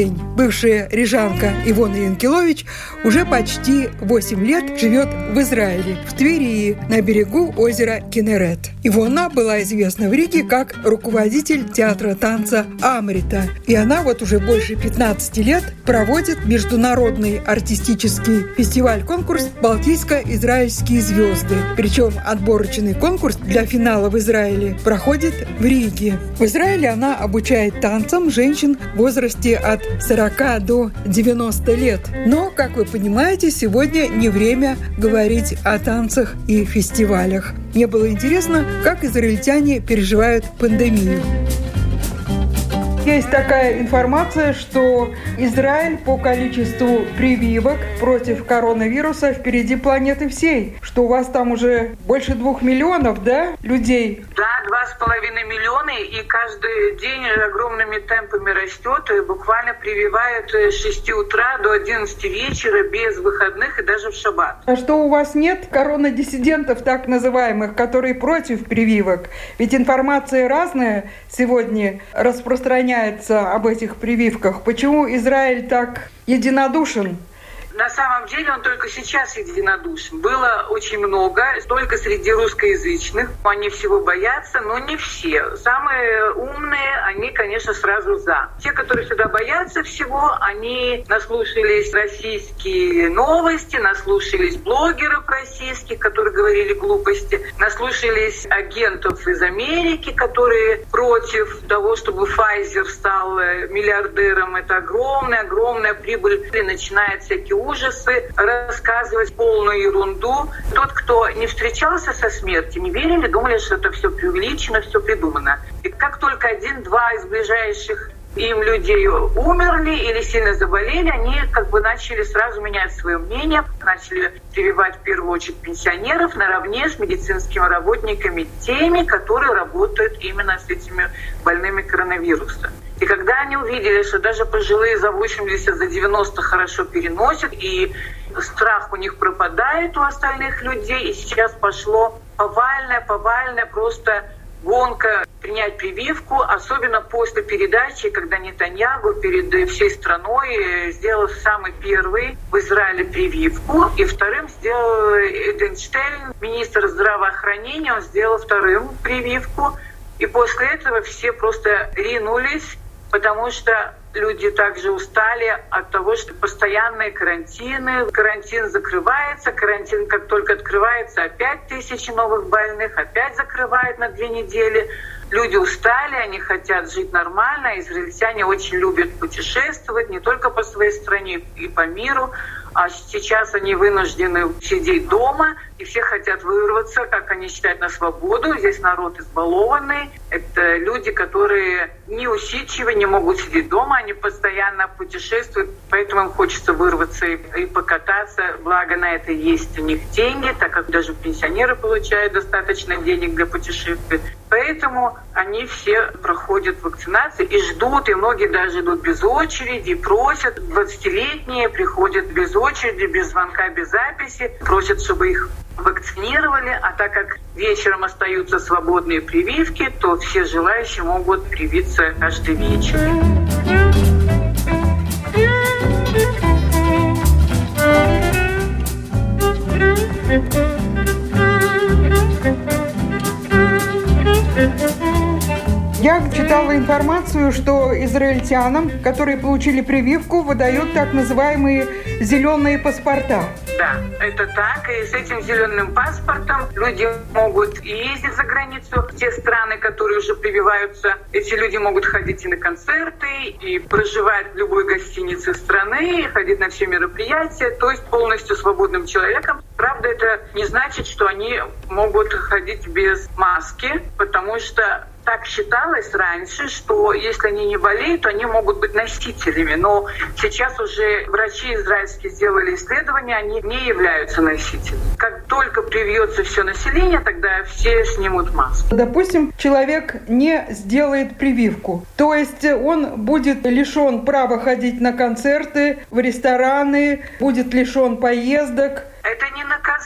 День! Бывшая рижанка Ивона Янкелович уже почти 8 лет живет в Израиле, в Твери, на берегу озера Кенерет. Ивона была известна в Риге как руководитель театра танца Амрита. И она вот уже больше 15 лет проводит международный артистический фестиваль-конкурс «Балтийско-израильские звезды». Причем отборочный конкурс для финала в Израиле проходит в Риге. В Израиле она обучает танцам женщин в возрасте от 40 до 90 лет. Но, как вы понимаете, сегодня не время говорить о танцах и фестивалях. Мне было интересно, как израильтяне переживают пандемию. Есть такая информация, что Израиль по количеству прививок против коронавируса впереди планеты всей. Что у вас там уже больше двух миллионов, да, людей? Да, два с половиной миллиона, и каждый день огромными темпами растет, и буквально прививают с 6 утра до 11 вечера без выходных и даже в шаббат. А что у вас нет коронадиссидентов так называемых, которые против прививок? Ведь информация разная сегодня распространяется об этих прививках? Почему Израиль так единодушен на самом деле он только сейчас единодушен. Было очень много, только среди русскоязычных. Они всего боятся, но не все. Самые умные, они, конечно, сразу за. Те, которые сюда боятся всего, они наслушались российские новости, наслушались блогеров российских, которые говорили глупости, наслушались агентов из Америки, которые против того, чтобы Pfizer стал миллиардером. Это огромная, огромная прибыль. И начинает всякие ужасы, рассказывать полную ерунду. Тот, кто не встречался со смертью, не верили, думали, что это все преувеличено, все придумано. И как только один-два из ближайших им людей умерли или сильно заболели, они как бы начали сразу менять свое мнение, начали прививать в первую очередь пенсионеров наравне с медицинскими работниками, теми, которые работают именно с этими больными коронавирусом. И когда они увидели, что даже пожилые за 80, за 90 хорошо переносят, и страх у них пропадает у остальных людей, и сейчас пошло повальное, повальное просто гонка принять прививку, особенно после передачи, когда Нетаньягу перед всей страной сделал самый первый в Израиле прививку, и вторым сделал Эденштейн, министр здравоохранения, он сделал вторым прививку. И после этого все просто ринулись потому что люди также устали от того, что постоянные карантины, карантин закрывается, карантин как только открывается, опять тысячи новых больных, опять закрывает на две недели. Люди устали, они хотят жить нормально, израильтяне очень любят путешествовать не только по своей стране и по миру, а сейчас они вынуждены сидеть дома, и все хотят вырваться, как они считают, на свободу. Здесь народ избалованный. Это люди, которые неусидчивы, не могут сидеть дома, они постоянно путешествуют, поэтому им хочется вырваться и, и покататься. Благо на это есть у них деньги, так как даже пенсионеры получают достаточно денег для путешествий. Поэтому они все проходят вакцинацию и ждут, и многие даже идут без очереди, просят. 20-летние приходят без очереди, без звонка, без записи, просят, чтобы их вакцинировали, а так как вечером остаются свободные прививки, то все желающие могут привиться каждый вечер. Thank you. Я читала информацию, что израильтянам, которые получили прививку, выдают так называемые зеленые паспорта. Да, это так. И с этим зеленым паспортом люди могут ездить за границу. В те страны, которые уже прививаются, эти люди могут ходить и на концерты, и проживать в любой гостинице страны, и ходить на все мероприятия, то есть полностью свободным человеком. Правда, это не значит, что они могут ходить без маски, потому что так считалось раньше, что если они не болеют, то они могут быть носителями. Но сейчас уже врачи израильские сделали исследования, они не являются носителями. Как только привьется все население, тогда все снимут маску. Допустим, человек не сделает прививку, то есть он будет лишен права ходить на концерты, в рестораны, будет лишен поездок, это не наказание.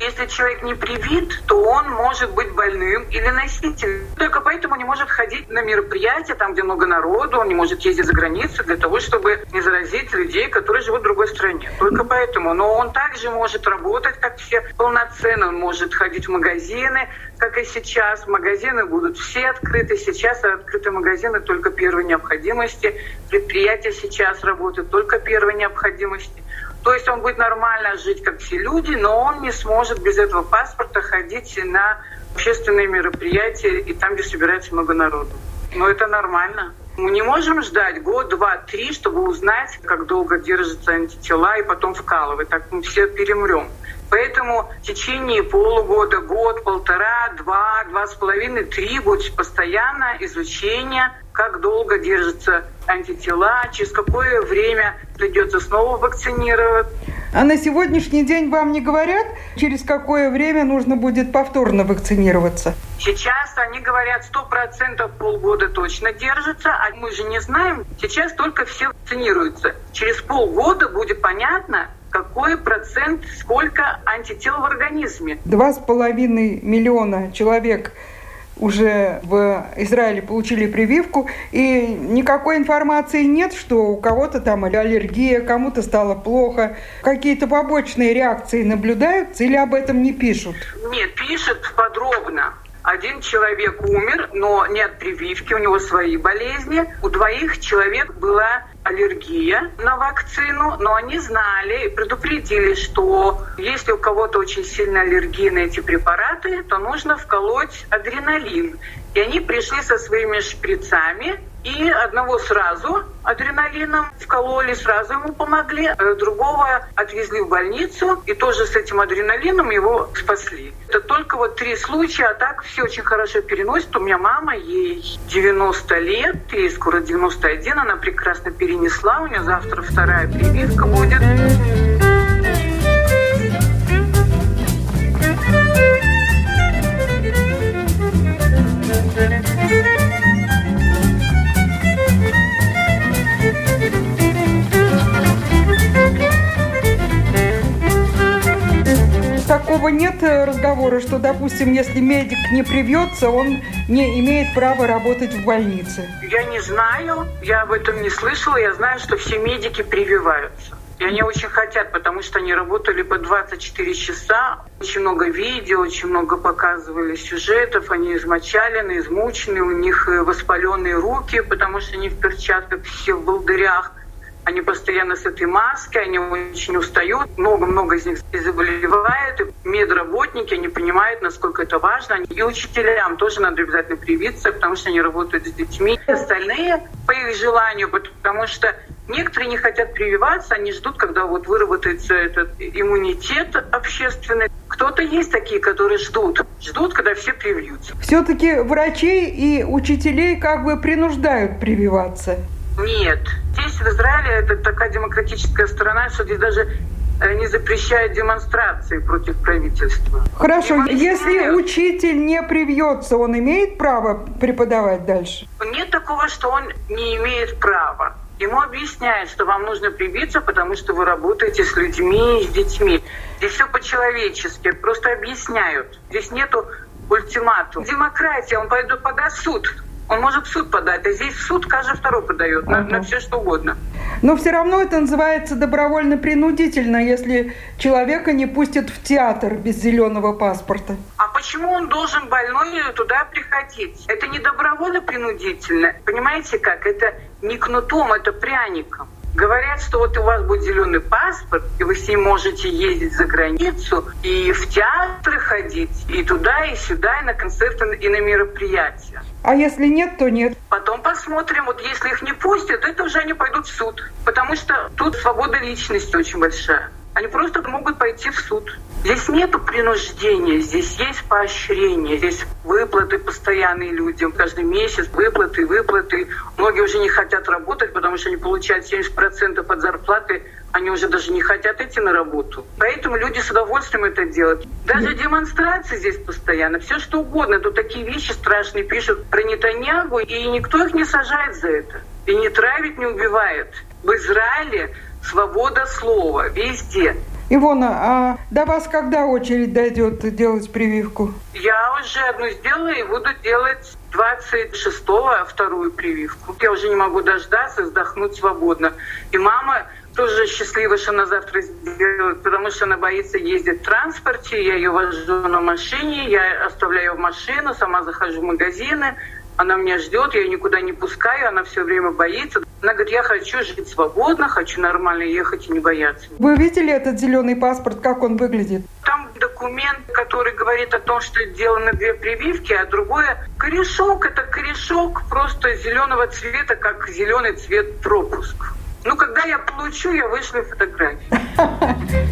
Если человек не привит, то он может быть больным или носителем. Только поэтому не может ходить на мероприятия, там, где много народу, он не может ездить за границу для того, чтобы не заразить людей, которые живут в другой стране. Только поэтому. Но он также может работать, как все, полноценно. Он может ходить в магазины, как и сейчас. Магазины будут все открыты. Сейчас открыты магазины только первой необходимости. Предприятия сейчас работают только первой необходимости. То есть он будет нормально жить, как все люди, но он не сможет без этого паспорта ходить на общественные мероприятия и там, где собирается много народу. Но это нормально. Мы не можем ждать год, два, три, чтобы узнать, как долго держатся антитела и потом вкалывать. Так мы все перемрем. Поэтому в течение полугода, год, полтора, два, два с половиной, три будет постоянно изучение, как долго держатся антитела, через какое время придется снова вакцинировать. А на сегодняшний день вам не говорят, через какое время нужно будет повторно вакцинироваться? Сейчас они говорят, сто процентов полгода точно держится, а мы же не знаем. Сейчас только все вакцинируются. Через полгода будет понятно, какой процент, сколько антител в организме. Два с половиной миллиона человек уже в Израиле получили прививку, и никакой информации нет, что у кого-то там аллергия, кому-то стало плохо. Какие-то побочные реакции наблюдаются или об этом не пишут? Нет, пишут подробно. Один человек умер, но не от прививки, у него свои болезни. У двоих человек была аллергия на вакцину, но они знали и предупредили, что если у кого-то очень сильная аллергия на эти препараты, то нужно вколоть адреналин. И они пришли со своими шприцами, и одного сразу адреналином вкололи, сразу ему помогли. Э, другого отвезли в больницу, и тоже с этим адреналином его спасли. Это только вот три случая, а так все очень хорошо переносят. У меня мама, ей 90 лет, ей скоро 91, она прекрасно перенесла. У нее завтра вторая прививка будет. Такого нет э, разговора, что, допустим, если медик не привьется, он не имеет права работать в больнице? Я не знаю, я об этом не слышала. Я знаю, что все медики прививаются. И они очень хотят, потому что они работали по 24 часа. Очень много видео, очень много показывали сюжетов. Они измочалены, измучены, у них э, воспаленные руки, потому что они в перчатках, все в болдырях. Они постоянно с этой маской, они очень устают, много-много из них заболевает. И медработники, они понимают, насколько это важно. И учителям тоже надо обязательно привиться, потому что они работают с детьми. Остальные по их желанию, потому что Некоторые не хотят прививаться, они ждут, когда вот выработается этот иммунитет общественный. Кто-то есть такие, которые ждут, ждут, когда все привьются. Все-таки врачей и учителей как бы принуждают прививаться. Нет. Здесь в Израиле это такая демократическая страна, что здесь даже э, не запрещают демонстрации против правительства. Хорошо, если учитель не привьется, он имеет право преподавать дальше? Нет такого, что он не имеет права. Ему объясняют, что вам нужно привиться, потому что вы работаете с людьми и с детьми. Здесь все по-человечески, просто объясняют. Здесь нету ультиматум. Демократия, он пойдет подаст суд. Он может в суд подать, а здесь в суд каждый второй подает ага. на, на все что угодно. Но все равно это называется добровольно-принудительно, если человека не пустят в театр без зеленого паспорта. А почему он должен больной туда приходить? Это не добровольно-принудительно. Понимаете как? Это не кнутом, это пряником. Говорят, что вот у вас будет зеленый паспорт, и вы с ним можете ездить за границу, и в театры ходить, и туда, и сюда, и на концерты, и на мероприятия. А если нет, то нет. Потом посмотрим. Вот если их не пустят, это уже они пойдут в суд. Потому что тут свобода личности очень большая. они просто могут пойти в суд. Здесь нету принуждения, здесь есть поощрение, здесь выплаты постоянные людям. Каждый месяц выплаты, выплаты. Многие уже не хотят работать, потому что они получают 70% от зарплаты, они уже даже не хотят идти на работу. Поэтому люди с удовольствием это делают. Даже демонстрации здесь постоянно, все что угодно. Тут такие вещи страшные пишут про Нетаньягу, и никто их не сажает за это. И не травит, не убивает. В Израиле свобода слова везде. Ивона, а до вас когда очередь дойдет делать прививку? Я уже одну сделала и буду делать 26-го вторую прививку. Я уже не могу дождаться, вздохнуть свободно. И мама тоже счастлива, что она завтра сделает, потому что она боится ездить в транспорте. Я ее вожу на машине, я оставляю в машину, сама захожу в магазины, она меня ждет, я ее никуда не пускаю, она все время боится. Она говорит, я хочу жить свободно, хочу нормально ехать и не бояться. Вы видели этот зеленый паспорт, как он выглядит? Там документ, который говорит о том, что сделаны две прививки, а другое корешок. Это корешок просто зеленого цвета, как зеленый цвет пропуск. Ну, когда я получу, я вышлю фотографию.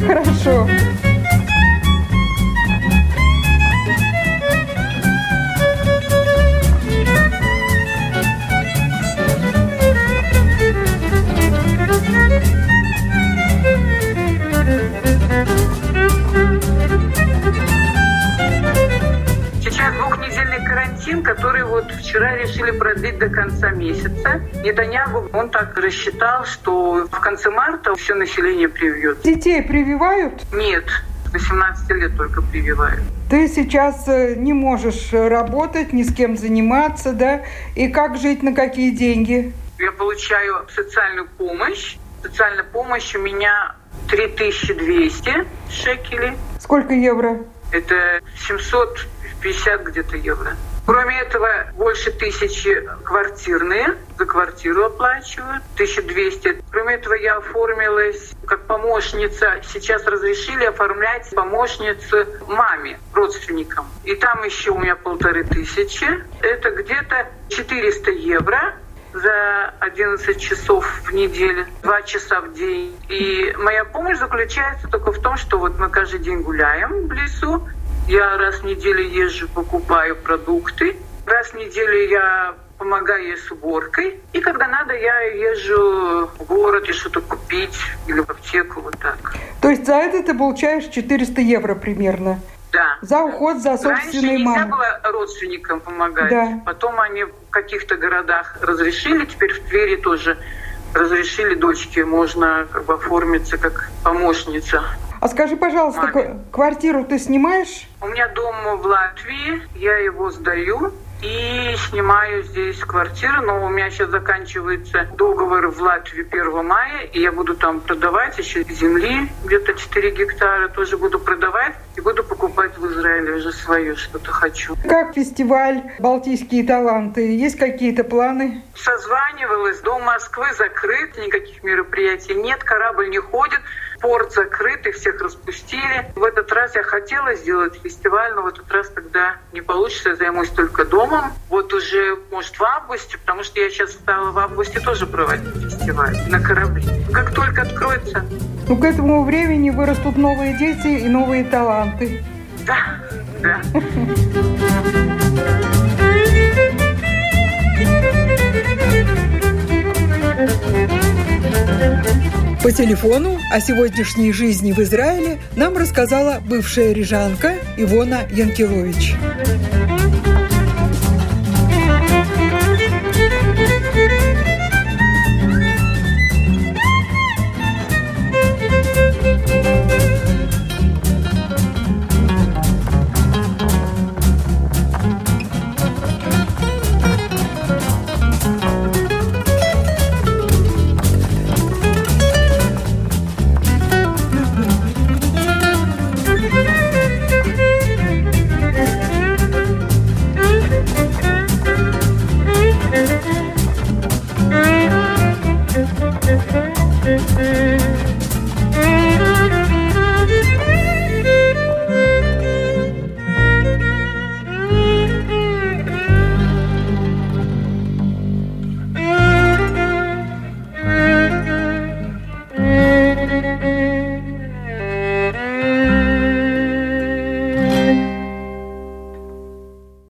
Хорошо. Конца месяца. Нетаньягу, он так рассчитал, что в конце марта все население привьет. Детей прививают? Нет, 18 лет только прививают. Ты сейчас э, не можешь работать, ни с кем заниматься, да? И как жить, на какие деньги? Я получаю социальную помощь. Социальная помощь у меня 3200 шекелей. Сколько евро? Это 750 где-то евро. Кроме этого, больше тысячи квартирные, за квартиру оплачивают, 1200. Кроме этого, я оформилась как помощница. Сейчас разрешили оформлять помощницу маме, родственникам. И там еще у меня полторы тысячи. Это где-то 400 евро за 11 часов в неделю, 2 часа в день. И моя помощь заключается только в том, что вот мы каждый день гуляем в лесу, я раз в неделю езжу, покупаю продукты. Раз в неделю я помогаю ей с уборкой. И когда надо, я езжу в город и что-то купить или в аптеку, вот так. То есть за это ты получаешь 400 евро примерно? Да. За уход за собственной мамой. Раньше нельзя было родственникам помогать. Да. Потом они в каких-то городах разрешили, теперь в Твери тоже разрешили дочке, можно как бы оформиться как помощница. А скажи, пожалуйста, Маме. квартиру ты снимаешь? У меня дом в Латвии, я его сдаю и снимаю здесь квартиру, но у меня сейчас заканчивается договор в Латвии 1 мая, и я буду там продавать еще земли, где-то 4 гектара тоже буду продавать, буду покупать в Израиле уже свое что-то хочу. Как фестиваль «Балтийские таланты»? Есть какие-то планы? Созванивалась, дом Москвы закрыт, никаких мероприятий нет, корабль не ходит, порт закрыт, и всех распустили. В этот раз я хотела сделать фестиваль, но в этот раз тогда не получится, я займусь только домом. Вот уже, может, в августе, потому что я сейчас стала в августе тоже проводить фестиваль на корабле. Как только откроется. Ну, к этому времени вырастут новые дети и новые таланты. Да, да. По телефону о сегодняшней жизни в Израиле нам рассказала бывшая рижанка Ивона Янкелович.